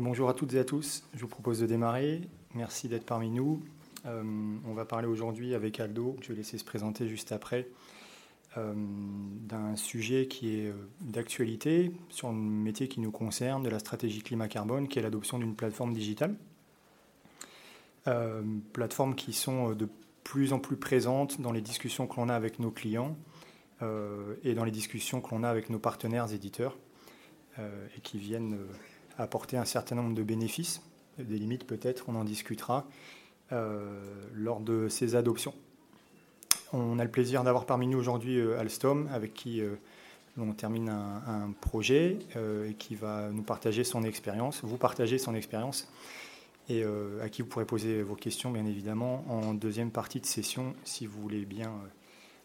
Bonjour à toutes et à tous. Je vous propose de démarrer. Merci d'être parmi nous. Euh, on va parler aujourd'hui avec Aldo, je vais laisser se présenter juste après, euh, d'un sujet qui est euh, d'actualité sur un métier qui nous concerne, de la stratégie climat-carbone, qui est l'adoption d'une plateforme digitale. plateformes qui sont de plus en plus présentes dans les discussions que l'on a avec nos clients et dans les discussions que l'on a avec nos partenaires éditeurs et qui viennent apporter un certain nombre de bénéfices, des limites peut-être, on en discutera euh, lors de ces adoptions. On a le plaisir d'avoir parmi nous aujourd'hui euh, Alstom, avec qui euh, on termine un, projet et qui va nous partager son expérience, vous partager son expérience et à qui vous pourrez poser vos questions, bien évidemment, en deuxième partie de session, si vous voulez bien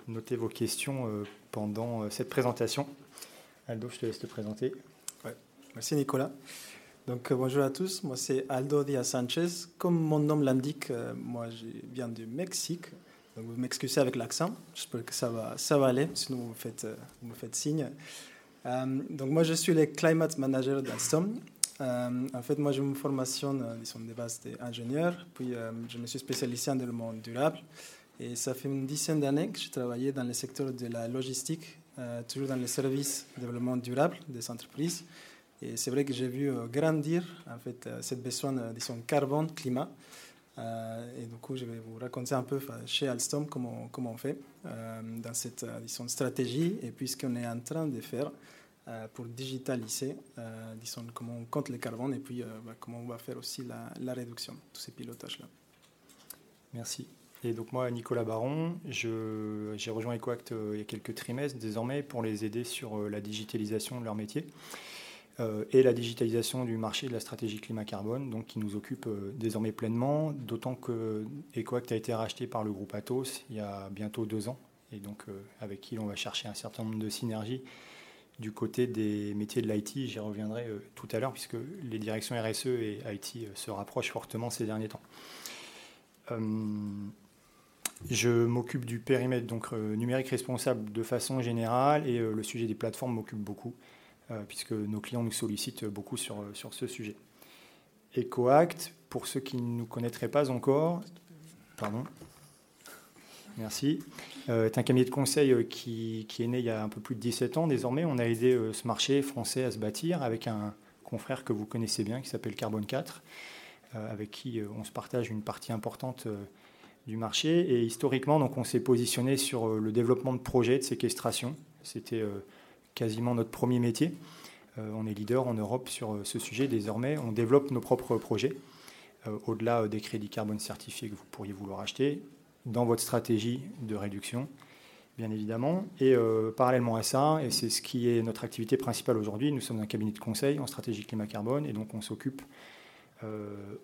noter vos questions pendant cette présentation. Aldo, je te laisse te présenter. Merci Nicolas. Donc euh, bonjour à tous, moi c'est Aldo Diaz Sanchez. Comme mon nom l'indique, euh, moi je viens du Mexique. Donc vous m'excusez avec l'accent, j'espère que ça va, ça va aller, sinon vous me faites, euh, signe. donc moi je suis le Climate Manager d'Alstom. en fait moi j'ai une formation disons, de base d'ingénieur, puis je me suis spécialisé dans le monde durable. Et ça fait une dizaine d'années que j'ai travaillé dans le secteur de la logistique, toujours dans les services de développement durable des entreprises. Et c'est vrai que j'ai vu euh, grandir en fait euh, cette besoin, euh, disons, carbone, climat. et du coup, je vais vous raconter un peu chez Alstom comment, comment on fait dans cette disons, stratégie et puis ce qu'on est en train de faire pour digitaliser, disons, comment on compte le carbone et puis bah, comment on va faire aussi la, la réduction, tous ces pilotages-là. Merci. Et donc moi, Nicolas Baron, j'ai rejoint EcoAct il y a quelques trimestres désormais pour les aider sur la digitalisation de leur métier. Euh, et la digitalisation du marché de la stratégie climat-carbone, donc qui nous occupe euh, désormais pleinement, d'autant que EcoAct a été racheté par le groupe Atos il y a bientôt deux ans, et donc euh, avec qui on va chercher un certain nombre de synergies du côté des métiers de l'IT, j'y reviendrai tout à l'heure, puisque les directions RSE et IT se rapprochent fortement ces derniers temps. Je m'occupe du périmètre donc numérique responsable de façon générale et le sujet des plateformes m'occupe beaucoup. Euh, puisque nos clients nous sollicitent beaucoup sur, sur ce sujet. EcoAct, pour ceux qui ne nous connaîtraient pas encore, pardon, merci, euh, est un cabinet de conseil euh, qui, qui, est né il y a un peu plus de 17 ans désormais. On a aidé ce marché français à se bâtir avec un confrère que vous connaissez bien qui s'appelle Carbone 4, avec qui on se partage une partie importante du marché. Et historiquement, donc, on s'est positionné sur le développement de projets de séquestration. C'était quasiment notre premier métier. Euh, on est leader en Europe sur euh, ce sujet désormais. On développe nos propres projets, euh, au-delà des crédits carbone certifiés que vous pourriez vouloir acheter, dans votre stratégie de réduction, bien évidemment. Et parallèlement à ça, et c'est ce qui est notre activité principale aujourd'hui, nous sommes un cabinet de conseil en stratégie climat-carbone, et donc on s'occupe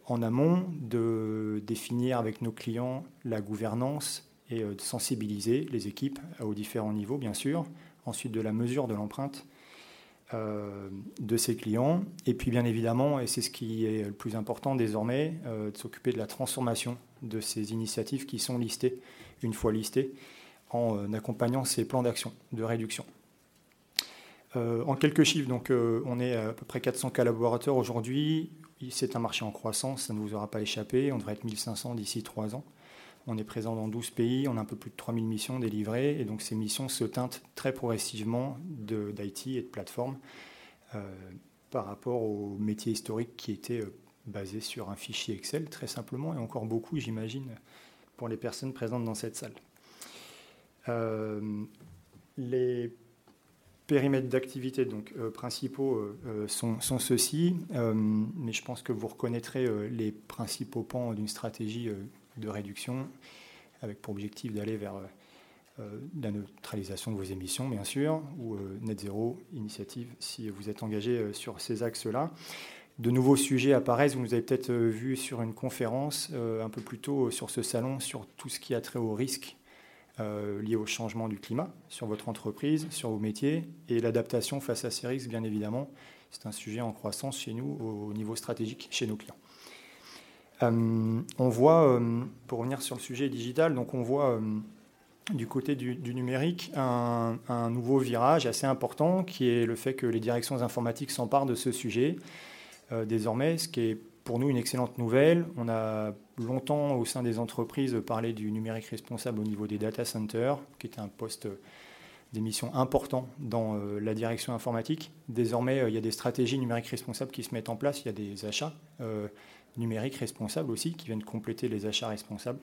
en amont de définir avec nos clients la gouvernance et de sensibiliser les équipes aux différents niveaux, bien sûr, ensuite de la mesure de l'empreinte euh, de ses clients, et puis bien évidemment, et c'est ce qui est le plus important désormais, euh, de s'occuper de la transformation de ces initiatives qui sont listées, une fois listées, en euh, accompagnant ces plans d'action de réduction. en quelques chiffres, donc, on est à peu près 400 collaborateurs aujourd'hui. C'est un marché en croissance, ça ne vous aura pas échappé. On devrait être 1500 d'ici trois ans. On est présent dans 12 pays, on a un peu plus de 3000 missions délivrées, et donc ces missions se teintent très progressivement d'IT et de plateforme euh, par rapport au métier historique qui était euh, basé sur un fichier Excel, très simplement, et encore beaucoup, j'imagine, pour les personnes présentes dans cette salle. Euh, les périmètres d'activité donc principaux sont ceux-ci, mais je pense que vous reconnaîtrez les principaux pans d'une stratégie de réduction, avec pour objectif d'aller vers euh, la neutralisation de vos émissions, bien sûr, ou euh, net zéro initiative, si vous êtes engagé euh, sur ces axes-là. De nouveaux sujets apparaissent, vous nous avez peut-être vu sur une conférence un peu plus tôt sur ce salon, sur tout ce qui a trait au risque lié au changement du climat, sur votre entreprise, sur vos métiers, et l'adaptation face à ces risques, bien évidemment. C'est un sujet en croissance chez nous, au niveau stratégique, chez nos clients. Euh, on voit, euh, pour revenir sur le sujet digital, donc on voit euh, du côté du, numérique un, nouveau virage assez important qui est le fait que les directions informatiques s'emparent de ce sujet. désormais, ce qui est pour nous une excellente nouvelle. On a longtemps au sein des entreprises parlé du numérique responsable au niveau des data centers, qui est un poste d'émission important dans la direction informatique. Désormais, il y a des stratégies numériques responsables qui se mettent en place, il y a des achats numériques responsables aussi qui viennent compléter les achats responsables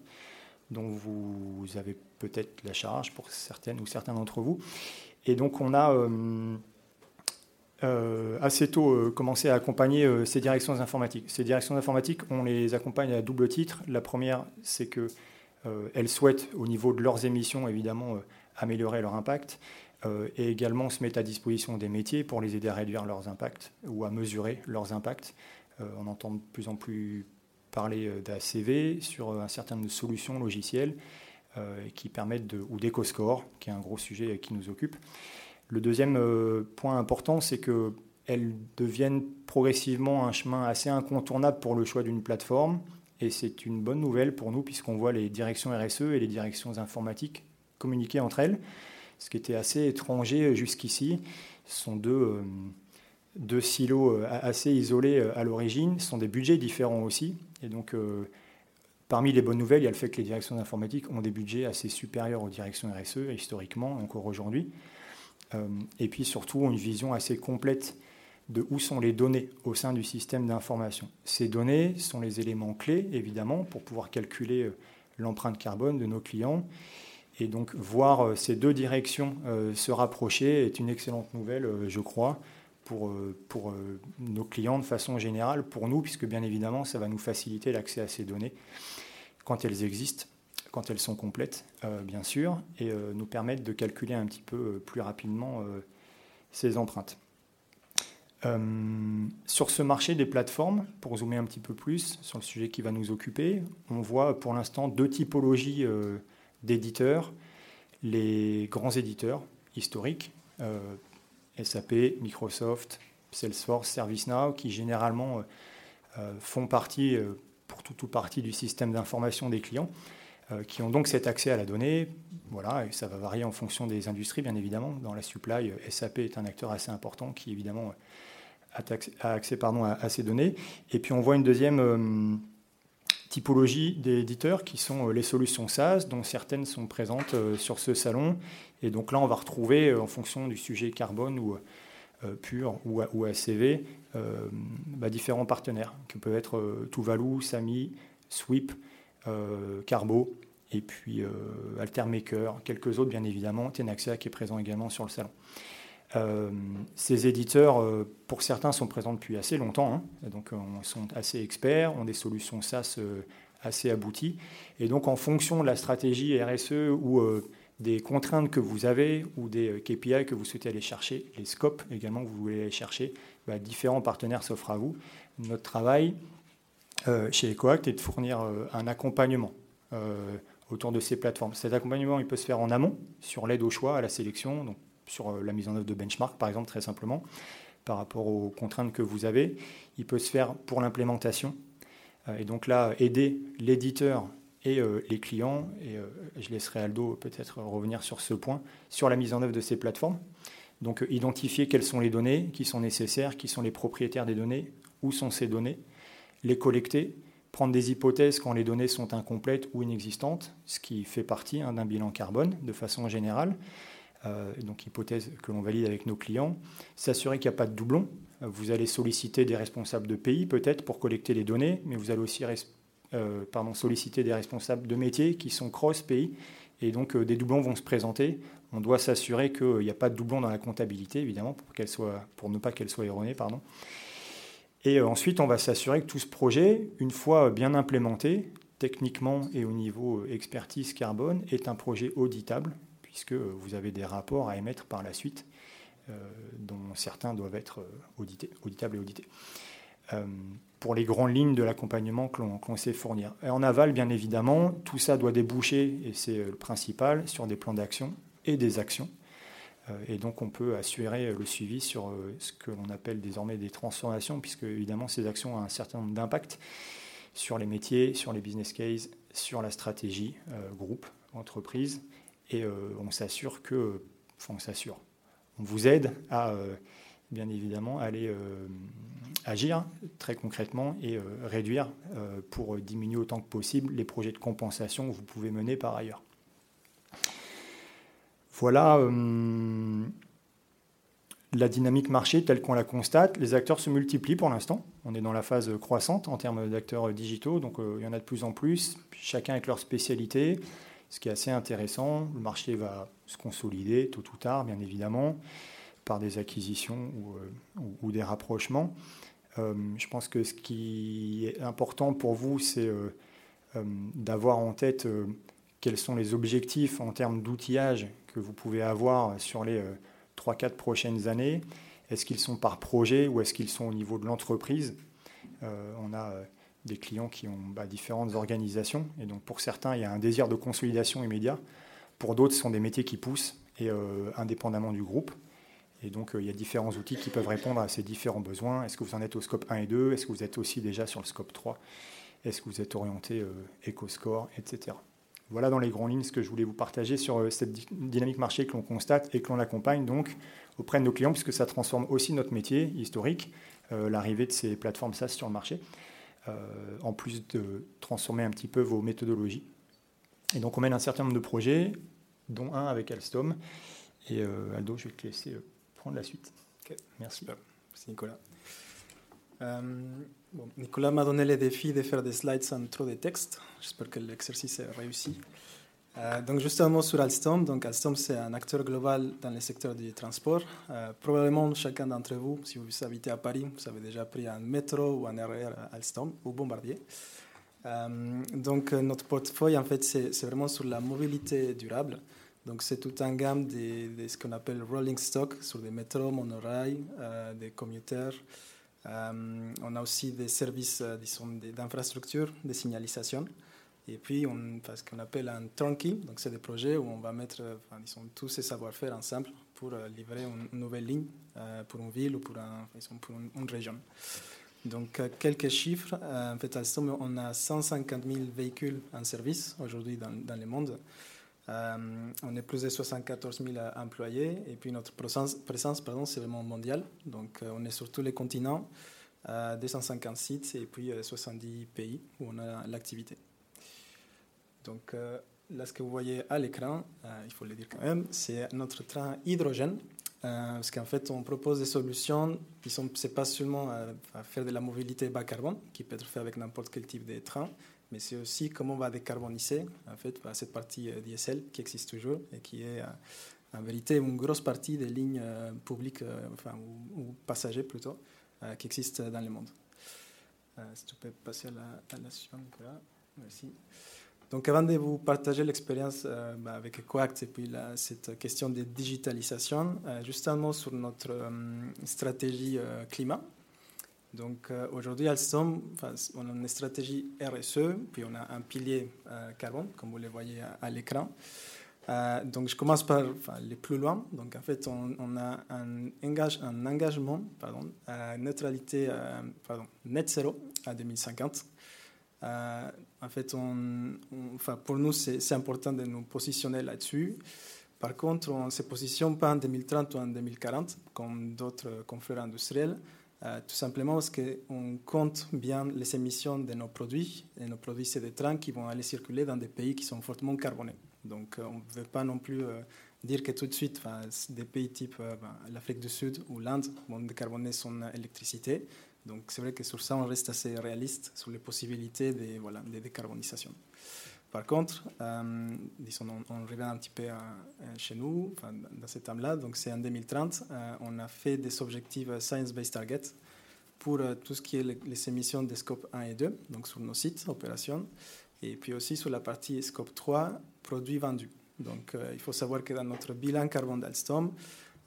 dont vous avez peut-être la charge pour certaines ou certains d'entre vous. Et donc on a euh, euh, assez tôt euh, commencé à accompagner ces directions informatiques. Ces directions informatiques, on les accompagne à double titre. La première, c'est que elles souhaitent, au niveau de leurs émissions, évidemment, améliorer leur impact et également se mettre à disposition des métiers pour les aider à réduire leurs impacts ou à mesurer leurs impacts. On entend de plus en plus parler d'ACV sur un certain nombre de solutions logicielles euh, qui permettent de, ou d'EcoScore, qui est un gros sujet qui nous occupe. Le deuxième euh, point important, c'est qu'elles deviennent progressivement un chemin assez incontournable pour le choix d'une plateforme. Et c'est une bonne nouvelle pour nous, puisqu'on voit les directions RSE et les directions informatiques communiquer entre elles, ce qui était assez étranger jusqu'ici. Ce sont deux, euh, deux silos assez isolés à l'origine. Sont des budgets différents aussi. Et donc, Parmi les bonnes nouvelles, il y a le fait que les directions informatiques ont des budgets assez supérieurs aux directions RSE, historiquement, encore aujourd'hui. Euh, et puis surtout, une vision assez complète de où sont les données au sein du système d'information. Ces données sont les éléments clés, évidemment, pour pouvoir calculer euh, l'empreinte carbone de nos clients. Et donc, voir euh, ces deux directions se rapprocher est une excellente nouvelle, je crois, pour, pour nos clients de façon générale, pour nous, puisque bien évidemment, ça va nous faciliter l'accès à ces données quand elles existent, quand elles sont complètes, euh, bien sûr, et euh, nous permettent de calculer un petit peu euh, plus rapidement ces empreintes. sur ce marché des plateformes, pour zoomer un petit peu plus sur le sujet qui va nous occuper, on voit pour l'instant deux typologies d'éditeurs. Les grands éditeurs historiques, SAP, Microsoft, Salesforce, ServiceNow, qui généralement font partie pour tout ou partie du système d'information des clients, euh, qui ont donc cet accès à la donnée. Voilà, et ça va varier en fonction des industries, bien évidemment. Dans la supply, SAP est un acteur assez important qui, évidemment, a accès pardon, à, ces données. Et puis, on voit une deuxième euh, typologie d'éditeurs qui sont euh, les solutions SaaS, dont certaines sont présentes sur ce salon. Et donc là, on va retrouver, en fonction du sujet carbone ou euh, pur ou, ACV, euh, bah, différents partenaires, qui peuvent être euh, Tuvalu, Sami, Sweep, Carbo, et puis Altermaker, quelques autres bien évidemment, Tenaxia qui est présent également sur le salon. Ces éditeurs, pour certains, sont présents depuis assez longtemps, hein, donc sont assez experts, ont des solutions SaaS assez abouties, et donc en fonction de la stratégie RSE ou des contraintes que vous avez ou des euh, KPI que vous souhaitez aller chercher, les scopes également que vous voulez aller chercher, bah, différents partenaires s'offrent à vous. Notre travail euh, chez EcoAct est de fournir euh, un accompagnement autour de ces plateformes. Cet accompagnement, il peut se faire en amont, sur l'aide au choix, à la sélection, sur la mise en œuvre de benchmark, par exemple, très simplement, par rapport aux contraintes que vous avez. Il peut se faire pour l'implémentation. et donc là, aider l'éditeur et euh, les clients, et euh, je laisserai Aldo peut-être revenir sur ce point, sur la mise en œuvre de ces plateformes. Donc euh, identifier quelles sont les données qui sont nécessaires, qui sont les propriétaires des données, où sont ces données, les collecter, prendre des hypothèses quand les données sont incomplètes ou inexistantes, ce qui fait partie hein, d'un bilan carbone de façon générale. Donc hypothèse que l'on valide avec nos clients, s'assurer qu'il n'y a pas de doublons. Vous allez solliciter des responsables de pays peut-être pour collecter les données, mais vous allez aussi euh, solliciter des responsables de métiers qui sont cross-pays. Et donc, euh, des doublons vont se présenter. On doit s'assurer qu'il n'y a pas de doublons dans la comptabilité, évidemment, pour, soit, pour ne pas qu'elle soit erronée. Pardon. Et euh, ensuite, on va s'assurer que tout ce projet, une fois bien implémenté, techniquement et au niveau expertise carbone, est un projet auditable, puisque vous avez des rapports à émettre par la suite, dont certains doivent être audités, auditables et audités pour les grandes lignes de l'accompagnement que l'on sait fournir. Et en aval, bien évidemment, tout ça doit déboucher, et c'est le principal, sur des plans d'action et des actions. Euh, et donc on peut assurer le suivi sur euh, ce que l'on appelle désormais des transformations, puisque évidemment ces actions ont un certain nombre d'impacts sur les métiers, sur les business cases, sur la stratégie euh, groupe, entreprise. Et on s'assure que, on s'assure, on vous aide à bien évidemment aller agir très concrètement et réduire pour diminuer autant que possible les projets de compensation que vous pouvez mener par ailleurs. Voilà la dynamique marché telle qu'on la constate. Les acteurs se multiplient pour l'instant. On est dans la phase croissante en termes d'acteurs digitaux, donc il y en a de plus en plus, chacun avec leur spécialité ce qui est assez intéressant. Le marché va se consolider tôt ou tard, bien évidemment, par des acquisitions ou, euh, des rapprochements. Euh, je pense que ce qui est important pour vous, c'est euh, d'avoir en tête quels sont les objectifs en termes d'outillage que vous pouvez avoir sur les 3-4 prochaines années. Est-ce qu'ils sont par projet ou est-ce qu'ils sont au niveau de l'entreprise? On a des clients qui ont bah, différentes organisations. Et donc pour certains, il y a un désir de consolidation immédiat. Pour d'autres, ce sont des métiers qui poussent, et euh, indépendamment du groupe. Et donc euh, il y a différents outils qui peuvent répondre à ces différents besoins. Est-ce que vous en êtes au scope 1 et 2 Est-ce que vous êtes aussi déjà sur le scope 3 Est-ce que vous êtes orienté euh, EcoScore, etc. Voilà dans les grandes lignes ce que je voulais vous partager sur cette dynamique marché que l'on constate et que l'on accompagne donc auprès de nos clients, puisque ça transforme aussi notre métier historique, l'arrivée de ces plateformes SaaS sur le marché. Euh, en plus de transformer un petit peu vos méthodologies. Et donc on mène un certain nombre de projets, dont un avec Alstom. Et euh, Aldo, je vais te laisser euh, prendre la suite. Merci. Merci Nicolas. Nicolas m'a donné le défi de faire des slides sans trop de texte. J'espère que l'exercice est réussi. Euh, donc juste un mot sur Alstom. Donc Alstom, c'est un acteur global dans le secteur du transport. Euh, probablement chacun d'entre vous, si vous habitez à Paris, vous avez déjà pris un métro ou un RER Alstom ou Bombardier. Euh, donc notre portefeuille, en fait, c'est vraiment sur la mobilité durable. Donc c'est toute une gamme de, ce qu'on appelle rolling stock sur des métros, monorails, des commuteurs. on a aussi des services d'infrastructure, de signalisation. Et puis, on fait ce qu'on appelle un turnkey. Donc, c'est des projets où on va mettre enfin, sont tous ces savoir-faire ensemble pour euh, livrer une, nouvelle ligne euh, pour une ville ou pour, un, pour une, région. Donc, euh, quelques chiffres. en fait, Alstom, on a 150 000 véhicules en service aujourd'hui dans, le monde. on est plus de 74 000 employés. Et puis, notre présence, présence pardon, c'est vraiment mondiale. Donc, on est sur tous les continents, 250 sites et puis 70 pays où on a l'activité. Donc euh, là, ce que vous voyez à l'écran, euh, il faut le dire quand même, c'est notre train hydrogène. Euh, parce qu'en fait, on propose des solutions qui sont, c'est pas seulement à faire de la mobilité bas carbone, qui peut être fait avec n'importe quel type de train, mais c'est aussi comment on va décarboniser en fait cette partie diesel qui existe toujours et qui est en vérité une grosse partie des lignes publiques, enfin, ou, passagers plutôt, qui existent dans le monde. si tu peux passer à la, à la suivante, Merci. Donc avant de vous partager l'expérience euh, bah, avec Ecoact et puis cette question de digitalisation, euh, juste un mot sur notre euh, stratégie climat. Donc aujourd'hui, Alstom, on a une stratégie RSE, puis on a un pilier carbone, comme vous le voyez à, l'écran. donc je commence par les plus loin. Donc en fait, on, a un, engage, un engagement, pardon, neutralité, pardon, net zéro à 2050. Euh, en fait, pour nous, c'est important de nous positionner là-dessus. Par contre, on ne se positionne pas en 2030 ou en 2040, comme d'autres confrères industriels, euh, tout simplement parce qu'on compte bien les émissions de nos produits. Et nos produits, c'est des trains qui vont aller circuler dans des pays qui sont fortement carbonés. Donc, euh, on ne veut pas non plus dire que tout de suite, des pays type ben, l'Afrique du Sud ou l'Inde vont décarboner son électricité. Donc c'est vrai que sur ça, on reste assez réaliste sur les possibilités de, voilà, de décarbonisation. Par contre, euh, disons, on, revient un petit peu chez nous, dans cette table-là. Donc, c'est en 2030, euh, on a fait des objectifs Science-Based Target pour euh, tout ce qui est les, émissions des scopes 1 et 2, donc sur nos sites, opérations, et puis aussi sur la partie scope 3, produits vendus. Donc, il faut savoir que dans notre bilan carbone d'Alstom,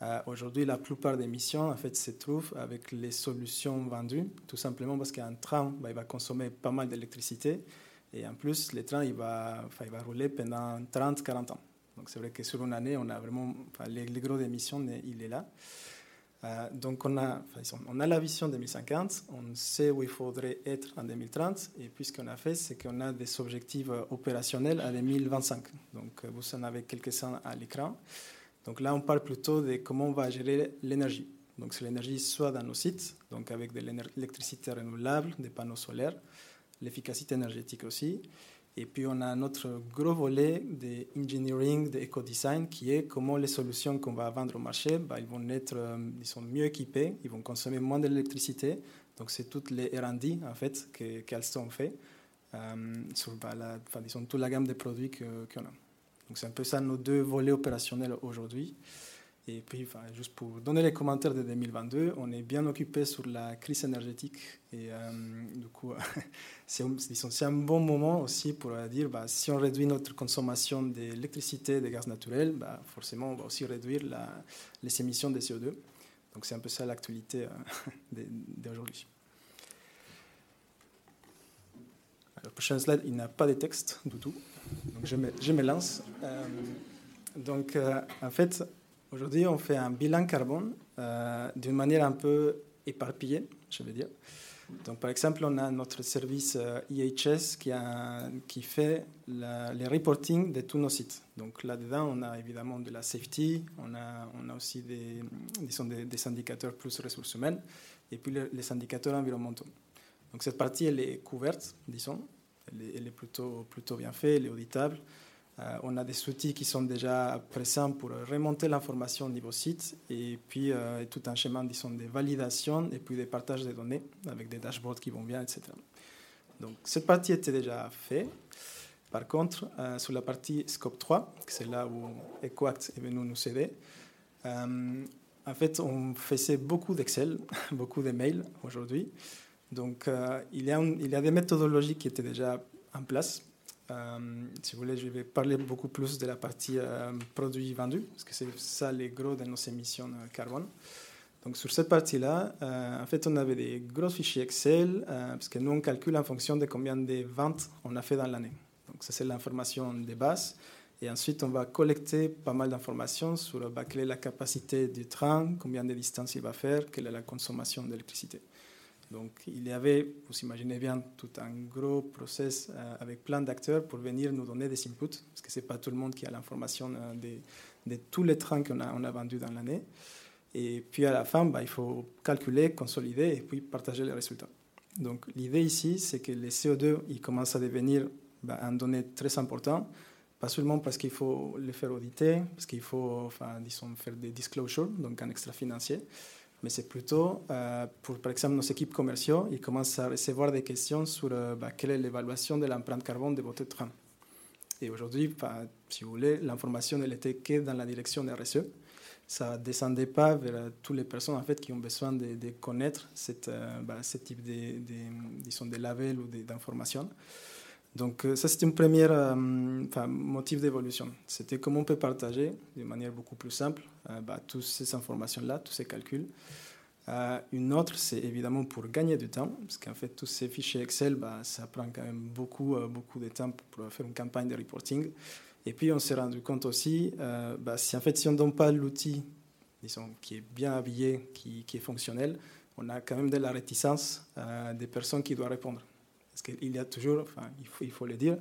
euh, aujourd'hui, la plupart des missions en fait, se trouvent avec les solutions vendues, tout simplement parce qu'un train bah, va consommer pas mal d'électricité et en plus, le train il va, il va rouler pendant 30-40 ans. Donc c'est vrai que sur une année, on a vraiment les, gros d'émissions, il est là. Euh, donc on a, on a la vision 2050, on sait où il faudrait être en 2030, et puis ce qu'on a fait, c'est qu'on a des objectifs opérationnels à 2025. Donc vous en avez quelques-uns à l'écran. Donc là, on parle plutôt de comment on va gérer l'énergie. Donc c'est l'énergie soit dans nos sites, donc avec de l'électricité renouvelable, des panneaux solaires, l'efficacité énergétique aussi. Et puis on a notre gros volet d'engineering, d'éco-design, qui est comment les solutions qu'on va vendre au marché, bah, ils vont être euh, ils sont mieux équipés, ils vont consommer moins d'électricité. Donc c'est toutes les R&D en fait qu'Alstom fait euh, sur bah, la, disons, toute la gamme de produits qu'on a. Donc c'est un peu ça nos deux volets opérationnels aujourd'hui. Et puis, juste pour donner les commentaires de 2022, on est bien occupé sur la crise énergétique. Et euh, du coup, c'est un bon moment aussi pour dire bah, si on réduit notre consommation d'électricité de gaz naturel, bah, forcément, on va aussi réduire les émissions de CO2. Donc, c'est un peu ça l'actualité euh, d'aujourd'hui. Le prochain slide, il n'a pas de texte du tout. Je me, lance. Euh, donc, en fait, Aujourd'hui, on fait un bilan carbone euh, d'une manière un peu éparpillée, je veux dire. Donc, par exemple, on a notre service IHS euh, qui, fait les reporting de tous nos sites. Donc là-dedans, on a évidemment de la safety, on a, aussi des, des, indicateurs plus ressources humaines, et puis les, indicateurs environnementaux. Donc cette partie, elle est couverte, disons, elle est, plutôt, plutôt bien faite, elle est auditable. Euh, on a des outils qui sont déjà présents pour remonter l'information au niveau site et puis euh, tout un schéma disons, de validation et puis de partage de données avec des dashboards qui vont bien, etc. Donc cette partie était déjà faite. Par contre, euh, sur la partie Scope 3, c'est là où EcoAct est venu nous aider, en fait, on faisait beaucoup d'Excel, beaucoup de mails aujourd'hui. Donc, il, y a il y a des méthodologies qui étaient déjà en place euh, si vous voulez, je vais parler beaucoup plus de la partie euh, produits vendus, parce que c'est ça les gros de nos émissions euh, carbone. Donc sur cette partie-là, en fait, on avait des gros fichiers Excel, parce que nous, on calcule en fonction de combien de ventes on a fait dans l'année. Donc ça, c'est l'information de base. Et ensuite, on va collecter pas mal d'informations sur bah, quelle est la capacité du train, combien de distance il va faire, quelle est la consommation d'électricité. Donc il y avait, vous imaginez bien, tout un gros process euh, avec plein d'acteurs pour venir nous donner des inputs, parce que ce n'est pas tout le monde qui a l'information euh, de, tous les trains qu'on a, vendus dans l'année. Et puis à la fin, bah, il faut calculer, consolider et puis partager les résultats. Donc l'idée ici, c'est que les CO2, ils commencent à devenir bah, un donné très important, pas seulement parce qu'il faut les faire auditer, parce qu'il faut disons, faire des disclosures, donc un extra financier, mais c'est plutôt euh, pour, par exemple, nos équipes commerciaux, ils commencent à recevoir des questions sur euh, bah, quelle est l'évaluation de l'empreinte carbone de votre train. Et aujourd'hui, si vous voulez, l'information elle était que dans la direction RSE. Ça ne descendait pas vers toutes les personnes en fait, qui ont besoin de, connaître cette, euh, bah, ce type de, de, disons, de label ou d'informations. Donc ça, c'est un premier motif d'évolution. C'était comment on peut partager de manière beaucoup plus simple euh, bah, toutes ces informations-là, tous ces calculs. Euh, une autre, c'est évidemment pour gagner du temps, parce qu'en fait, tous ces fichiers Excel, bah, ça prend quand même beaucoup, euh, beaucoup de temps pour faire une campagne de reporting. Et puis, on s'est rendu compte aussi, bah, si en fait, si on ne donne pas l'outil, disons, qui est bien habillé, qui, est fonctionnel, on a quand même de la réticence des personnes qui doivent répondre. Parce qu'il y a toujours, il faut, le dire,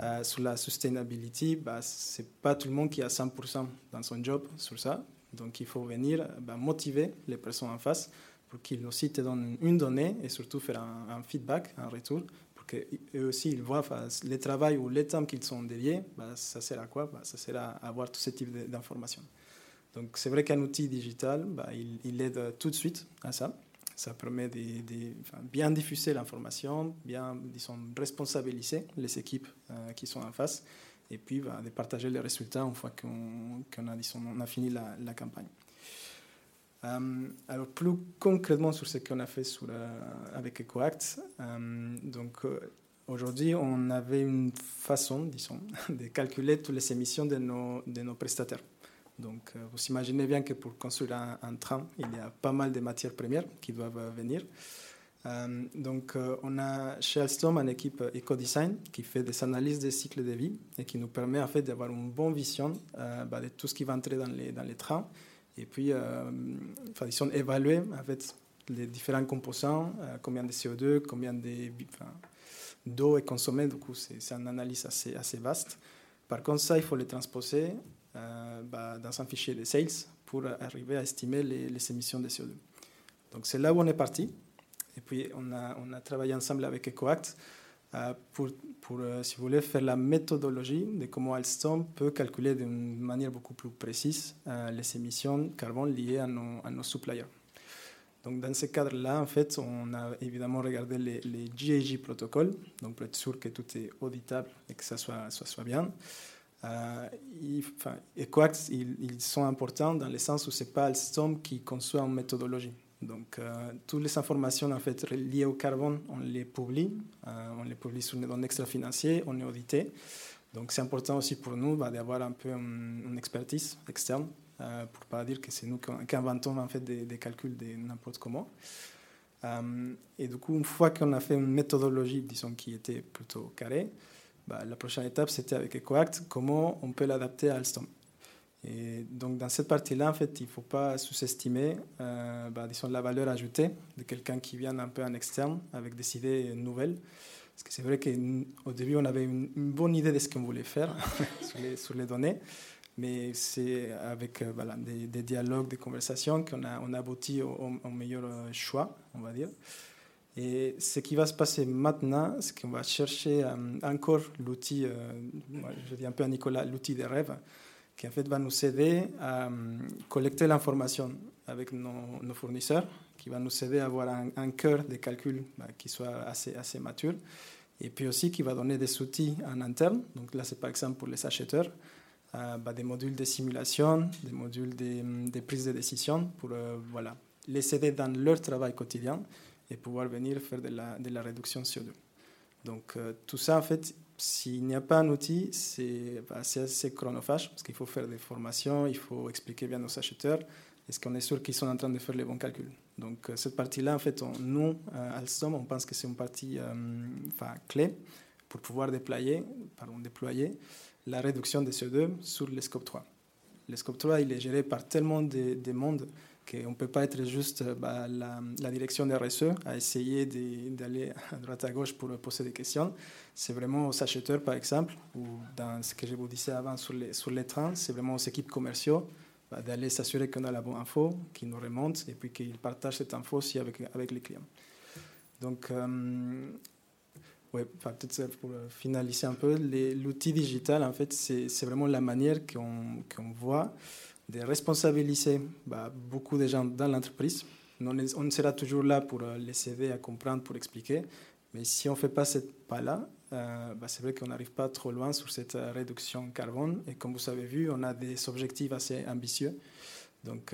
euh, sur la sustainability, bah, ce n'est pas tout le monde qui a 100% dans son job sur ça. Donc il faut venir bah, motiver les personnes en face pour qu'ils aussi te donnent une donnée et surtout faire un, feedback, un retour, pour qu'eux aussi ils voient le travail ou les temps qu'ils sont dédiés, bah, ça sert à quoi? Bah, Ça sert à avoir tout ce type d'informations. Donc c'est vrai qu'un outil digital, il, il aide tout de suite à ça. Ça permet de, bien diffuser l'information, bien, disons, responsabiliser les équipes euh, qui sont en face, et puis bah, de partager les résultats une fois qu'on a, fini la, campagne. Euh, alors plus concrètement sur ce qu'on a fait sur, avec EcoAct, euh, donc aujourd'hui on avait une façon, de calculer toutes les émissions de nos prestataires. Donc, euh, vous imaginez bien que pour construire un, train, il y a pas mal de matières premières qui doivent euh, venir. Euh, donc, on a chez Alstom une équipe EcoDesign qui fait des analyses des cycles de vie et qui nous permet en fait d'avoir une bonne vision bah, de tout ce qui va entrer dans les, trains et puis, enfin, disons, évaluer en fait les différents composants, combien de CO2, combien d'eau est consommée. Du coup, c'est une analyse assez, assez vaste. Par contre, ça, il faut le transposer bah, dans un fichier de sales pour arriver à estimer les, émissions de CO2. Donc c'est là où on est parti. Et puis on a, travaillé ensemble avec EcoAct euh, pour, euh, si vous voulez, faire la méthodologie de comment Alstom peut calculer d'une manière beaucoup plus précise euh, les émissions carbone liées à nos, à nos suppliers. Donc dans ce cadre-là, en fait, on a évidemment regardé les, les GAG protocoles, donc pour être sûr que tout est auditable et que ça soit bien. Euh, ils, sont importants dans le sens où ce n'est pas Alstom qui conçoit une méthodologie. Donc, euh, toutes les informations en fait, liées au carbone, on les publie. Euh, on les publie sur des données extra-financiers, on est audité. Donc, c'est important aussi pour nous bah, d'avoir un peu une, expertise externe euh, pour ne pas dire que c'est nous qui inventons en fait, des, des calculs de n'importe comment. Et du coup, une fois qu'on a fait une méthodologie, disons, qui était plutôt carrée, bah, la prochaine étape, c'était avec EcoAct, comment on peut l'adapter à Alstom. Et donc, dans cette partie-là, en fait, il ne faut pas sous-estimer euh, bah, disons, la valeur ajoutée de quelqu'un qui vient un peu en externe avec des idées nouvelles. Parce que c'est vrai qu'au début, on avait une, bonne idée de ce qu'on voulait faire sur, les, données, mais c'est avec euh, des, dialogues, des conversations qu'on a, abouti au, au, meilleur choix, on va dire. Et ce qui va se passer maintenant, c'est qu'on va chercher euh, encore l'outil, euh, je dis un peu à Nicolas, l'outil des rêves qui en fait va nous aider à euh, collecter l'information avec nos, fournisseurs, qui va nous aider à avoir un, cœur de calcul bah, qui soit assez, assez mature, et puis aussi qui va donner des outils en interne. Donc là, c'est par exemple pour les acheteurs, bah, des modules de simulation, des modules de, de prise de décision pour voilà, les aider dans leur travail quotidien et pouvoir venir faire de la, de la réduction CO2. Donc euh, tout ça, en fait, s'il n'y a pas un outil, c'est bah, assez chronophage parce qu'il faut faire des formations, il faut expliquer bien aux acheteurs est-ce qu'on est sûr qu'ils sont en train de faire les bons calculs? Donc euh, cette partie-là, en fait, on, nous, euh, Alstom, on pense que c'est une partie clé pour pouvoir déployer, pardon, déployer la réduction des CO2 sur le scope 3. Le scope 3, il est géré par tellement de monde qu'on ne peut pas être juste bah, la, direction des RSE à essayer d'aller à droite à gauche pour poser des questions. C'est vraiment aux acheteurs, par exemple, ou dans ce que je vous disais avant sur les, trains, c'est vraiment aux équipes commerciaux bah, d'aller s'assurer qu'on a la bonne info, qu'ils nous remontent et puis qu'ils partagent cette info aussi avec, les clients. Donc, euh, ouais, peut-être pour finaliser un peu, l'outil digital, en fait, c'est vraiment la manière qu'on qu voit de responsabiliser bah, beaucoup de gens dans l'entreprise. On, sera toujours là pour euh, les aider à comprendre, pour expliquer. Mais si on ne fait pas ce pas-là, euh, bah, c'est vrai qu'on n'arrive pas trop loin sur cette euh, réduction carbone. Et comme vous avez vu, on a des objectifs assez ambitieux. Donc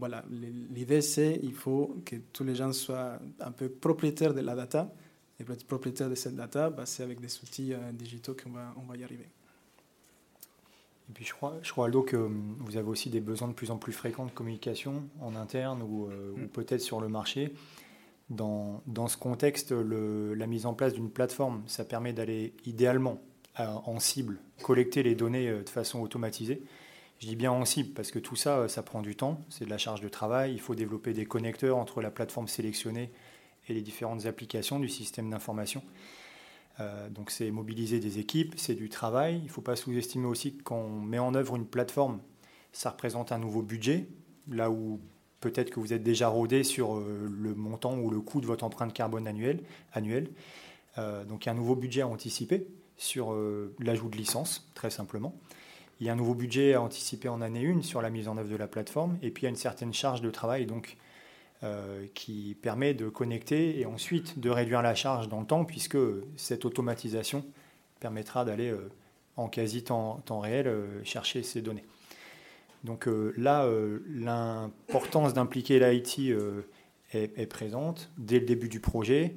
voilà, l'idée c'est il faut que tous les gens soient un peu propriétaires de la data. Et pour être propriétaire de cette data, bah, c'est avec des outils digitaux qu'on va, on va y arriver. Et puis je crois, je crois, Aldo, que hum, vous avez aussi des besoins de plus en plus fréquents de communication en interne ou, euh, mm. ou peut-être sur le marché. Dans, dans ce contexte, le, la mise en place d'une plateforme, ça permet d'aller idéalement à, en cible, collecter les données euh, de façon automatisée. Je dis bien en cible parce que tout ça, euh, ça prend du temps, c'est de la charge de travail. Il faut développer des connecteurs entre la plateforme sélectionnée et les différentes applications du système d'information. Euh, donc c'est mobiliser des équipes, c'est du travail. Il ne faut pas sous-estimer aussi que quand on met en œuvre une plateforme, ça représente un nouveau budget, là où peut-être que vous êtes déjà rodé sur euh, le montant ou le coût de votre empreinte carbone annuelle. annuelle. Euh, donc il y a un nouveau budget à anticiper sur l'ajout de licences, très simplement. Il y a un nouveau budget à anticiper en année 1 sur la mise en œuvre de la plateforme. Et puis il y a une certaine charge de travail donc, qui permet de connecter et ensuite de réduire la charge dans le temps, puisque cette automatisation permettra d'aller euh, en quasi temps, temps réel euh, chercher ces données. Donc là, l'importance d'impliquer l'IT est, est, présente dès le début du projet.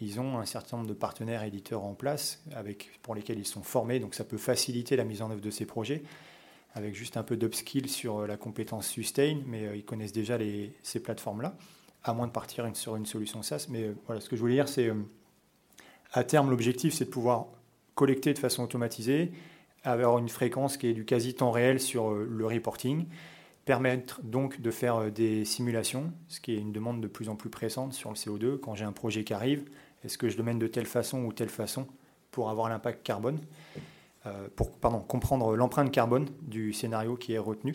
ils ont un certain nombre de partenaires éditeurs en place avec, pour lesquels ils sont formés, donc ça peut faciliter la mise en œuvre de ces projets avec juste un peu d'upskill sur euh, la compétence sustain, mais euh, ils connaissent déjà ces plateformes-là, à moins de partir sur une solution SaaS. Mais euh, voilà, ce que je voulais dire, c'est à terme, l'objectif, c'est de pouvoir collecter de façon automatisée, avoir une fréquence qui est du quasi temps réel sur le reporting, permettre donc de faire des simulations, ce qui est une demande de plus en plus pressante sur le CO2. Quand j'ai un projet qui arrive, est-ce que je le mène de telle façon ou telle façon pour avoir l'impact carbone? Pour pardon, comprendre l'empreinte carbone du scénario qui est retenu.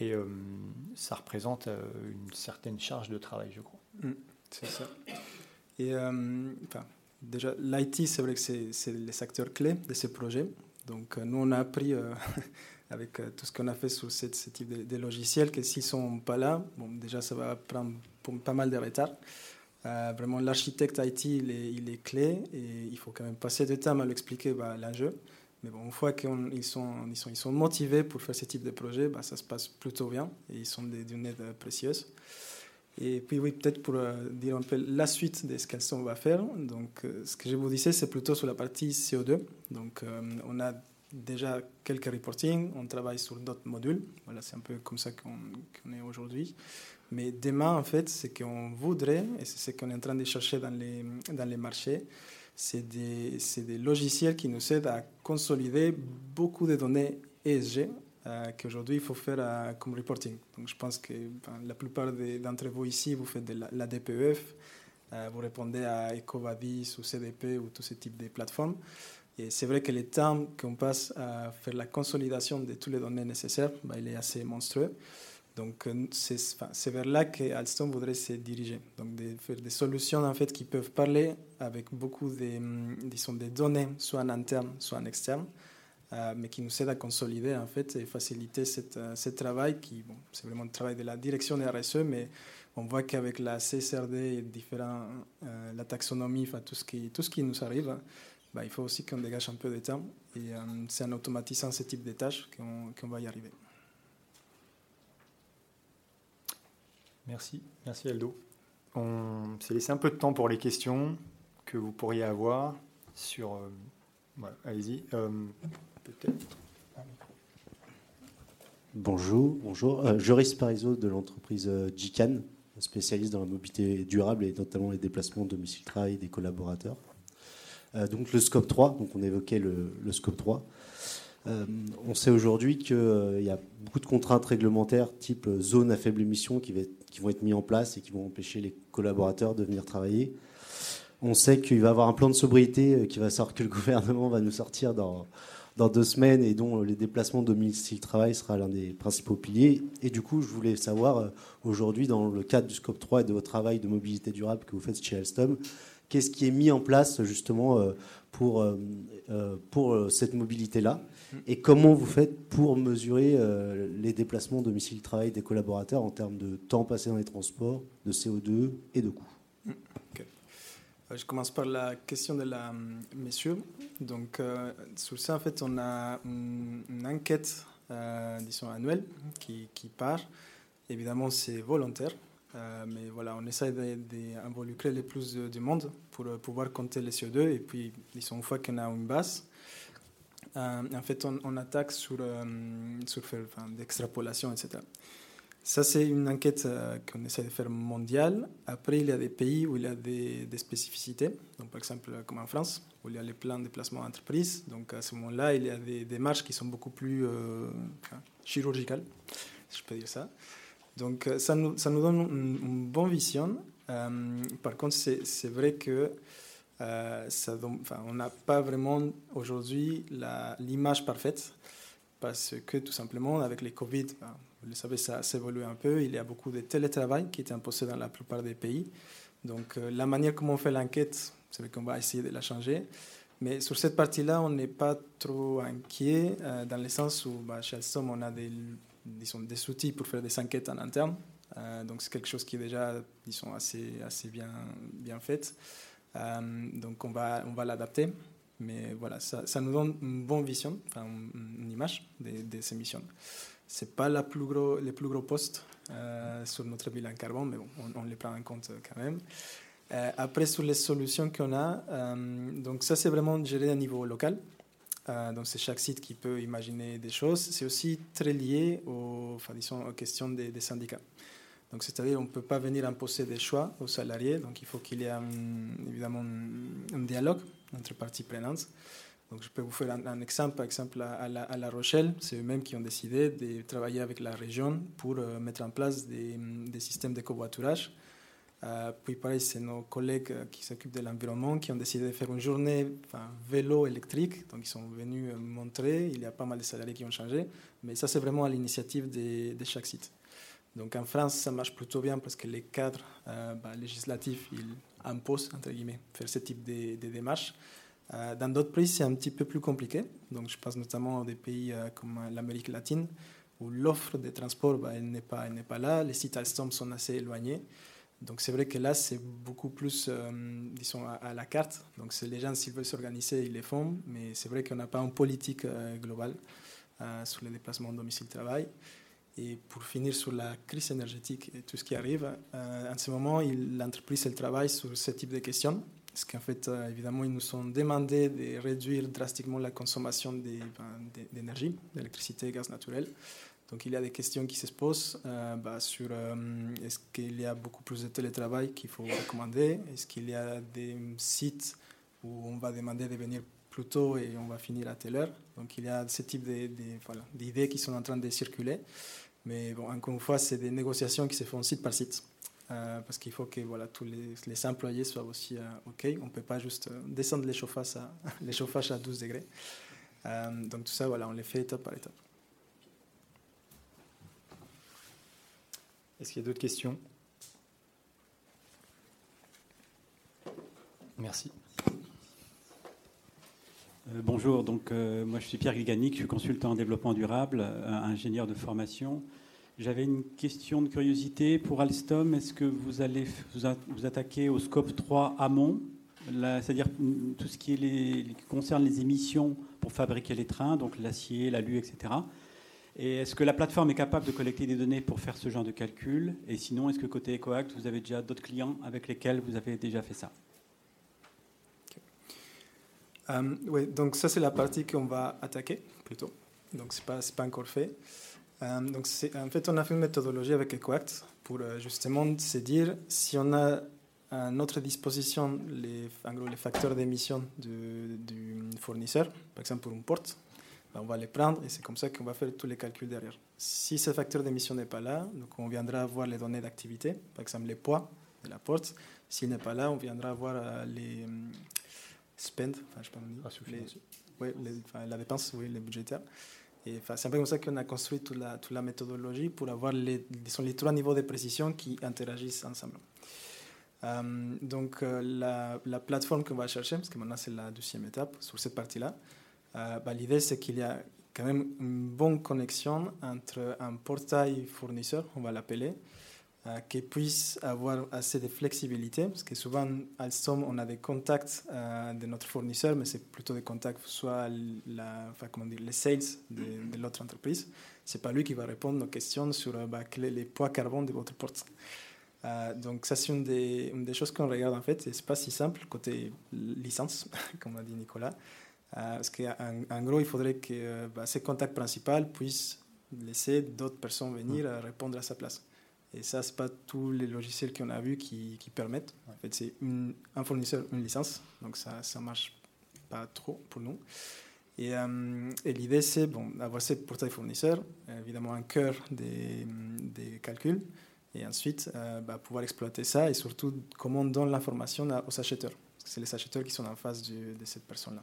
Et ça représente une certaine charge de travail, je crois. Mm, c'est ça. Et déjà, l'IT, c'est vrai que c'est les acteurs clés de ces projets. Donc, nous, on a appris avec tout ce qu'on a fait sur ce, type de, logiciels que s'ils ne sont pas là, bon, déjà, ça va prendre pas mal de retard. Euh, vraiment, l'architecte IT, il est, clé et il faut quand même passer de temps à lui expliquer bah, l'enjeu. Mais bon, une fois qu'ils sont, motivés pour faire ce type de projet, bah, ça se passe plutôt bien et ils sont d'une aide précieuse. Et puis oui, peut-être pour euh, dire un peu la suite de ce qu'Alstom va faire. Donc, euh, ce que je vous disais, c'est plutôt sur la partie CO2. Donc, on a déjà quelques reporting, on travaille sur d'autres modules. Voilà, c'est un peu comme ça qu'on est aujourd'hui. Mais demain, en fait, ce qu'on voudrait, et c'est ce qu'on est en train de chercher dans les marchés, c'est des, des, logiciels qui nous aident à consolider beaucoup de données ESG euh, qu'aujourd'hui il faut faire euh, comme reporting. Donc je pense que la plupart d'entre vous ici, vous faites de la, DPEF, euh, vous répondez à EcoVadis ou CDP ou tous ces types de plateformes. Et c'est vrai que le temps qu'on passe à faire la consolidation de toutes les données nécessaires, bah, il est assez monstrueux. Donc, euh, c'est vers là que Alstom voudrait se diriger. Donc, faire des solutions en fait, qui peuvent parler avec beaucoup de, hum, disons, des données, soit en interne, soit en externe, euh, mais qui nous aident à consolider en fait, et faciliter euh, ce travail qui, c'est vraiment le travail de la direction RSE, mais on voit qu'avec la CSRD et différents, la taxonomie, enfin, tout, ce qui, tout ce qui nous arrive, bah, il faut aussi qu'on dégage un peu de temps. Et c'est en automatisant ce type de tâches qu'on va y arriver. Merci, merci Aldo. On s'est laissé un peu de temps pour les questions que vous pourriez avoir sur. Euh, allez-y. Euh, peut-être. Bonjour, bonjour. Euh, Joris Parizeau de l'entreprise GICAN, spécialiste dans la mobilité durable et notamment les déplacements domicile-travail des collaborateurs. donc le scope 3, donc on évoquait le, le scope 3. Euh, on sait aujourd'hui qu'il euh, y a beaucoup de contraintes réglementaires type euh, zone à faible émission qui, vont être mis en place et qui vont empêcher les collaborateurs de venir travailler. On sait qu'il va y avoir un plan de sobriété qui va sortir, que le gouvernement va nous sortir dans, deux semaines et dont les déplacements domicile travail sera l'un des principaux piliers. Et du coup, je voulais savoir aujourd'hui, dans le cadre du scope 3 et de votre travail de mobilité durable que vous faites chez Alstom, qu'est-ce qui est mis en place justement pour, pour cette mobilité-là et comment vous faites pour mesurer euh, les déplacements domicile-travail des collaborateurs en termes de temps passé dans les transports, de CO2 et de coûts? Euh, Je commence par la question de la euh, messieurs. Donc, sur ça, en fait, on a une, enquête, disons, annuelle qui, qui part. Évidemment, c'est volontaire. Mais voilà, on essaie d'involucrer le plus du monde pour pouvoir compter les CO2. Et puis, disons, une fois qu'on a une base, euh, en fait, on, attaque sur, euh, sur enfin, d'extrapolation, etc. Ça, c'est une enquête euh, qu'on essaie de faire mondiale. Après, il y a des pays où il y a des, des, spécificités. Donc, par exemple, comme en France, où il y a les plans de placement d'entreprise. Donc, à ce moment-là, il y a des démarches qui sont beaucoup plus chirurgicales, si je peux dire ça. Donc, ça nous, ça nous donne une, bonne vision. par contre, c'est vrai que euh, enfin, on n'a pas vraiment aujourd'hui l'image parfaite parce que tout simplement avec les Covid, vous le savez, ça s'évolue un peu. Il y a beaucoup de télétravail qui est imposé dans la plupart des pays. Donc euh, la manière comment on fait l'enquête, c'est vrai qu'on va essayer de la changer. Mais sur cette partie-là, on n'est pas trop inquiet euh, dans le sens où bah, chez Alstom, on a des, disons, des outils pour faire des enquêtes en interne. donc c'est quelque chose qui est déjà disons, assez, assez bien, bien fait. Euh, donc on va, on va l'adapter. Mais voilà, ça, ça, nous donne une bonne vision, enfin, une image de, ces missions. Ce n'est pas la plus gros, les plus gros postes euh, sur notre bilan carbone, mais bon, on, les prend en compte quand même. Euh, après, sur les solutions qu'on a, donc ça c'est vraiment géré à niveau local. Donc c'est chaque site qui peut imaginer des choses. C'est aussi très lié aux, enfin, disons, aux questions des, des syndicats. Donc, c'est-à-dire, on ne peut pas venir imposer des choix aux salariés. Donc, il faut qu'il y ait évidemment un, dialogue entre parties prenantes. Donc, je peux vous faire un, exemple. Par exemple, à, la, Rochelle, c'est eux-mêmes qui ont décidé de travailler avec la région pour euh, mettre en place des, des systèmes de covoiturage Euh, puis pareil, c'est nos collègues qui s'occupent de l'environnement qui ont décidé de faire une journée enfin, vélo électrique. Donc ils sont venus montrer, il y a pas mal de salariés qui ont changé, mais ça c'est vraiment à l'initiative de, de, chaque site. Donc en France, ça marche plutôt bien parce que les cadres bah, législatifs, ils imposent, entre guillemets, faire ce type de, de démarches. Euh, dans d'autres pays, c'est un petit peu plus compliqué. Donc, je pense notamment à des pays euh, comme l'Amérique latine, où l'offre de transport bah, elle n'est pas, pas là. Les sites Alstom sont assez éloignés. Donc, c'est vrai que là, c'est beaucoup plus, euh, disons, à, la carte. Donc, les gens, s'ils veulent s'organiser, ils le font. Mais c'est vrai qu'on n'a pas une politique globale sur les déplacements domicile-travail. Et pour finir sur la crise énergétique et tout ce qui arrive, en ce moment, l'entreprise elle travaille sur ce type de questions. Parce qu'en fait, euh, évidemment, ils nous ont demandé de réduire drastiquement la consommation ben, d'énergie, d'électricité et gaz naturel. Donc il y a des questions qui se posent euh, bah, sur euh, est-ce qu'il y a beaucoup plus de télétravail qu'il faut recommander? Est-ce qu'il y a des sites où on va demander de venir plus tôt et on va finir à telle heure? Donc il y a ce type d'idées qui sont en train de circuler. Mais bon, encore une fois, c'est des négociations qui se font site par site. Euh, parce qu'il faut que voilà, tous les, employés soient aussi OK. On ne peut pas juste descendre les chauffages à, les chauffages à 12 degrés. donc tout ça, voilà, on les fait étape par étape. Est-ce qu'il y a d'autres questions? Merci. bonjour, donc moi je suis Pierre Guiganic, je suis consultant en développement durable, ingénieur de formation. J'avais une question de curiosité pour Alstom. Est-ce que vous allez vous, attaquer au scope 3 amont, c'est-à-dire tout ce qui, les, concerne les émissions pour fabriquer les trains, donc l'acier, l'alu, etc. Et est-ce que la plateforme est capable de collecter des données pour faire ce genre de calcul Et sinon, est-ce que côté EcoAct, vous avez déjà d'autres clients avec lesquels vous avez déjà fait ça euh, Oui, donc ça c'est la partie qu'on va attaquer plutôt. Donc c'est pas pas encore fait. Euh, donc en fait, on a fait une méthodologie avec EcoAct pour euh, justement se dire si on a à notre disposition les, en gros, les facteurs d'émission du, fournisseur, par exemple pour une porte, on va les prendre et c'est comme ça qu'on va faire tous les calculs derrière. Si ce facteur d'émission n'est pas là, donc on viendra voir les données d'activité, par exemple les poids de la porte. S'il n'est pas là, on viendra voir euh, les spend, enfin, je peux dire, ah, les, la dépense, oui, les budgétaires c'est un peu comme ça qu'on a construit toute la, toute la, méthodologie pour avoir les, disons, les trois niveaux de précision qui interagissent ensemble. Euh, donc euh, la, la, plateforme qu'on va chercher, parce que maintenant c'est la deuxième étape sur cette partie-là, euh, bah, l'idée c'est qu'il y a quand même une bonne connexion entre un portail fournisseur, on va l'appeler, euh, qui puisse avoir assez de flexibilité, parce que souvent, Alstom, on a des contacts euh, de notre fournisseur, mais c'est plutôt des contacts, soit la, enfin, comment dire, les sales de, de l'autre entreprise. C'est pas lui qui va répondre aux questions sur bah, quel est le poids carbone de votre porte. donc ça, c'est une des, une des choses qu'on regarde en fait, c'est pas si simple côté licence, comme a dit Nicolas, parce qu'en en gros, il faudrait que bah, ces contacts principaux puissent laisser d'autres personnes venir répondre à sa place. Et ça, ce pas tous les logiciels qu'on a vus qui, qui, permettent. En fait, c'est un fournisseur, une licence. Donc ça ne marche pas trop pour nous. Et, euh, et l'idée, c'est bon, d'avoir ce portail fournisseur, évidemment un cœur des, des calculs, et ensuite euh, bah, pouvoir exploiter ça et surtout comment on donne l'information aux acheteurs. Parce que c'est les acheteurs qui sont en face de cette personne-là.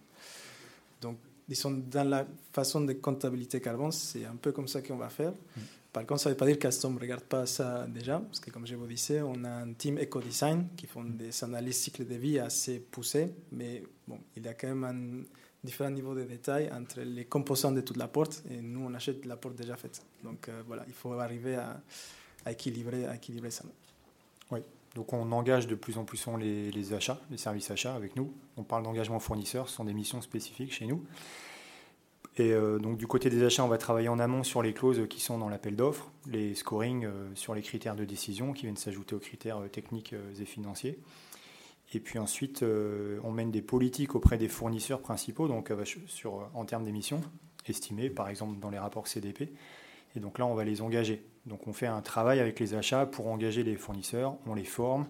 Donc, disons, dans la façon de comptabilité carbone, c'est un peu comme ça qu'on va faire. Mm. Par contre, ça ne veut pas dire qu'Alstom ne regarde pas ça déjà, parce que comme je vous disais, on a un team éco-design qui font des analyses cycle de vie assez poussées, mais bon, il y a quand même un différent niveau de détail entre les composants de toute la porte et nous, on achète la porte déjà faite. Donc euh, voilà, il faut arriver à, équilibrer, à équilibrer ça. Oui, donc on engage de plus en plus les, les achats, les services achats avec nous. On parle d'engagement fournisseur, ce sont des missions spécifiques chez nous. Et euh, donc du côté des achats, on va travailler en amont sur les clauses qui sont dans l'appel d'offres, les scoring euh, sur les critères de décision qui viennent s'ajouter aux critères euh, techniques et financiers. Et puis ensuite, on mène des politiques auprès des fournisseurs principaux, donc en termes d'émissions estimées, par exemple dans les rapports CDP. Et donc là, on va les engager. Donc on fait un travail avec les achats pour engager les fournisseurs, on les forme.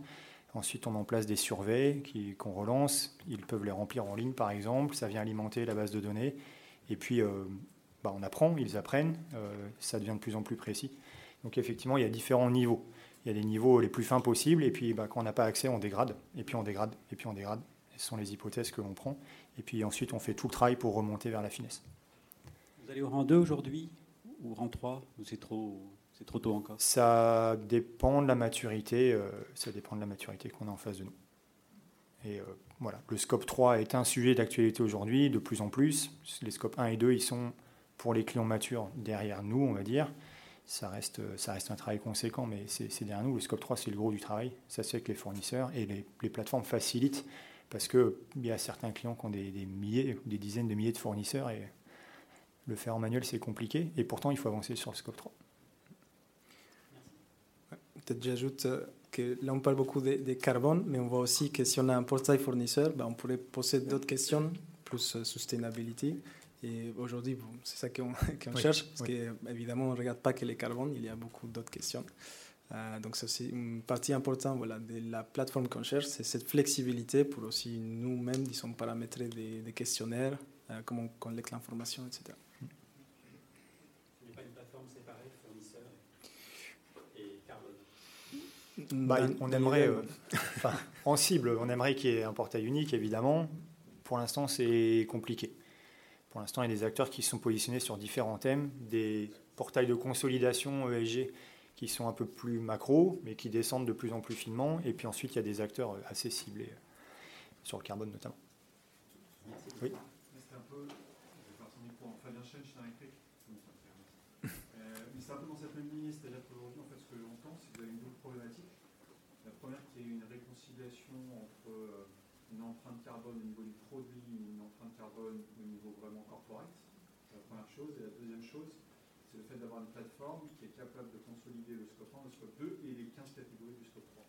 Ensuite, on en place des surveys qu'on relance. Ils peuvent les remplir en ligne, par exemple. Ça vient alimenter la base de données. Et puis, euh, bah, on apprend, ils apprennent, euh, ça devient de plus en plus précis. Donc effectivement, il y a différents niveaux. il y a des niveaux les plus fins possibles, et puis bah, quand on n'a pas accès, on dégrade, et puis on dégrade, et puis on dégrade. Ce sont les hypothèses que l'on prend. Et puis ensuite, on fait tout le travail pour remonter vers la finesse. Vous allez au rang 2 aujourd'hui ou rang 3 Ou c'est trop, c'est trop tôt encore Ça dépend de la maturité, euh, ça dépend de la maturité qu'on a en face de nous. Et euh, voilà, le scope 3 est un sujet d'actualité aujourd'hui, de plus en plus. Les scopes 1 et 2, ils sont pour les clients matures derrière nous, on va dire. Ça reste, ça reste un travail conséquent, mais c'est derrière nous. Le scope 3, c'est le gros du travail. Ça se fait avec les fournisseurs et les, plateformes facilitent parce qu'il y a certains clients qui ont des, des, milliers, des dizaines de milliers de fournisseurs et le faire en manuel, c'est compliqué. Et pourtant, il faut avancer sur le scope 3. Peut-être j'ajoute euh, que là, on parle beaucoup de, de, carbone, mais on voit aussi que si on a un portail fournisseur, ben, on pourrait poser d'autres questions, plus euh, sustainability. Et aujourd'hui, bon, c'est ça qu'on qu oui, cherche, parce oui. qu'évidemment, on ne regarde pas que les carbones, il y a beaucoup d'autres questions. Euh, donc c'est aussi une partie importante voilà, de la plateforme qu'on cherche, c'est cette flexibilité pour aussi nous-mêmes, disons, paramétrer des, des questionnaires, euh, comment on collecte l'information, etc. Il n'y a pas une plateforme séparée, fournisseur et carbone bah, On aimerait, euh, enfin, en cible, on aimerait qu'il y ait un portail unique, évidemment. Pour l'instant, c'est compliqué. Pour l'instant, il y a des acteurs qui sont positionnés sur différents thèmes, des portails de consolidation ESG qui sont un peu plus macro, mais qui descendent de plus en plus finement. Et puis ensuite, il y a des acteurs assez ciblés sur le carbone notamment. Merci. Oui. C'est un peu, Fabien Chen, c'est un peu dans cette même ligne, c'est-à-dire qu'aujourd'hui, en fait, ce que j'entends, c'est que vous avez une double problématique. La première qui est une réconciliation entre une empreinte carbone au niveau du produit, une empreinte carbone au niveau vraiment corporate. C'est la première chose. Et la deuxième chose, c'est le fait d'avoir une plateforme qui est capable de consolider le scope 1, le scope 2 et les 15 catégories du scope 3.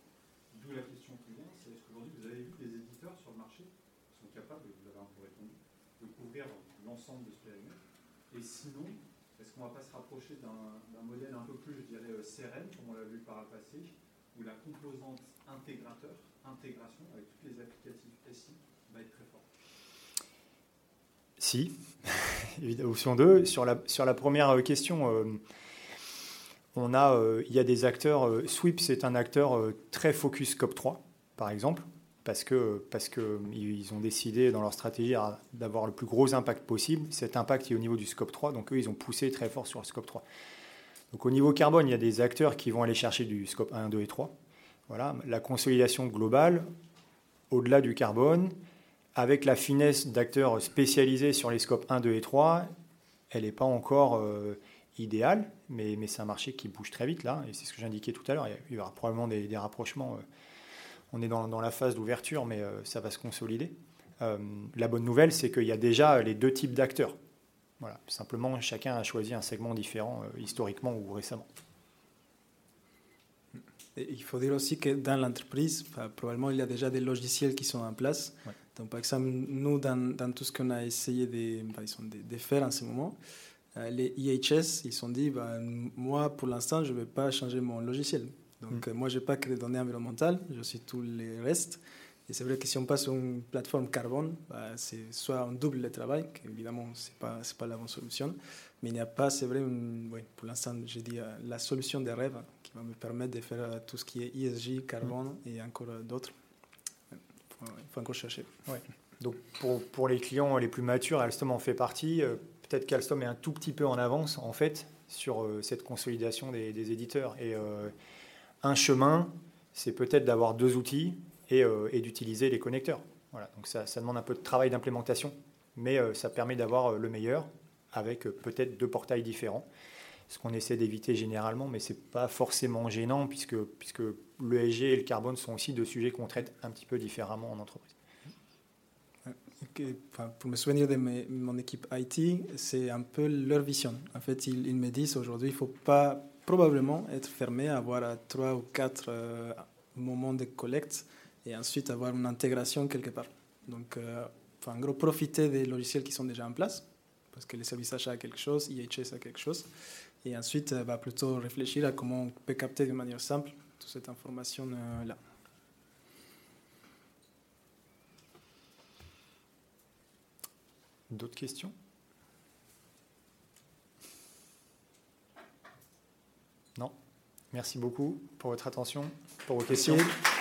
D'où la question qui vient, c'est est-ce qu'aujourd'hui vous avez vu des éditeurs sur le marché qui sont capables, vous avez un peu répondu, de couvrir l'ensemble de ce périmètre? Et sinon, est-ce qu'on ne va pas se rapprocher d'un modèle un peu plus, je dirais, sereine, comme on l'a vu par le passé, où la composante intégrateur, intégration, avec tous les applicatifs SI, va être très forte si, option 2. Sur la, première question, euh, on euh, il y a des acteurs. Euh, Sweep, c'est un acteur euh, très focus Scope 3, par exemple, parce que ont décidé dans leur stratégie d'avoir le plus gros impact possible. Cet impact est au niveau du Scope 3, donc eux, ils ont poussé très fort sur le Scope 3. Donc au niveau carbone, il y a des acteurs qui vont aller chercher du Scope 1, 2 et 3. Voilà, la consolidation globale, au-delà du carbone, avec la finesse d'acteurs spécialisés sur les scopes 1, 2 et 3, elle n'est pas encore euh, idéale, mais, c'est un marché qui bouge très vite là, et c'est ce que j'indiquais tout à l'heure. Il y aura probablement des, rapprochements. on est dans, la phase d'ouverture, mais euh, ça va se consolider. Euh, la bonne nouvelle, c'est qu'il y a déjà les deux types d'acteurs. Voilà. Simplement, chacun a choisi un segment différent historiquement ou récemment. Et il faut dire aussi que dans l'entreprise, probablement il y a déjà des logiciels qui sont en place. Ouais. Donc, par exemple, nous, dans, dans tout ce qu'on a essayé de, de, de, faire en ce moment, euh, les IHS, ils sont dit, bah, moi, pour l'instant, je ne vais pas changer mon logiciel. Donc, mm. euh, moi, je n'ai pas que les données environnementales, je suis tous les restes. Et c'est vrai que si on passe sur une plateforme carbone, bah, c'est soit on double le travail, qu'évidemment, ce n'est pas, pas la bonne solution, mais il n'y a pas, c'est vrai, une, ouais, pour l'instant, j'ai dit euh, la solution des rêves va me permettre de faire tout ce qui est ESG, carbone mm. et encore d'autres il faut encore chercher. Ouais. Donc pour, pour, les clients les plus matures, Alstom en fait partie. Peut-être qu'Alstom est un tout petit peu en avance en fait sur euh, cette consolidation des, des éditeurs. Et euh, un chemin, c'est peut-être d'avoir deux outils et, euh, et d'utiliser les connecteurs. Voilà. Donc ça, ça, demande un peu de travail d'implémentation, mais ça permet d'avoir le meilleur avec peut-être deux portails différents. Ce qu'on essaie d'éviter généralement, mais ce n'est pas forcément gênant puisque, puisque l'ESG et le carbone sont aussi deux sujets qu'on traite un petit peu différemment en entreprise. Pour me souvenir de mon équipe IT, c'est un peu leur vision. En fait, ils, me disent aujourd'hui, il ne faut pas probablement être fermé à avoir trois ou quatre euh, moments de collecte et ensuite avoir une intégration quelque part. Donc, euh, en gros, profiter des logiciels qui sont déjà en place, parce que les services achats a quelque chose, IHS a quelque chose, et ensuite euh, va plutôt réfléchir à comment on peut capter de manière simple toute cette information-là. D'autres questions? Non? Merci beaucoup pour votre attention, pour vos questions. Merci.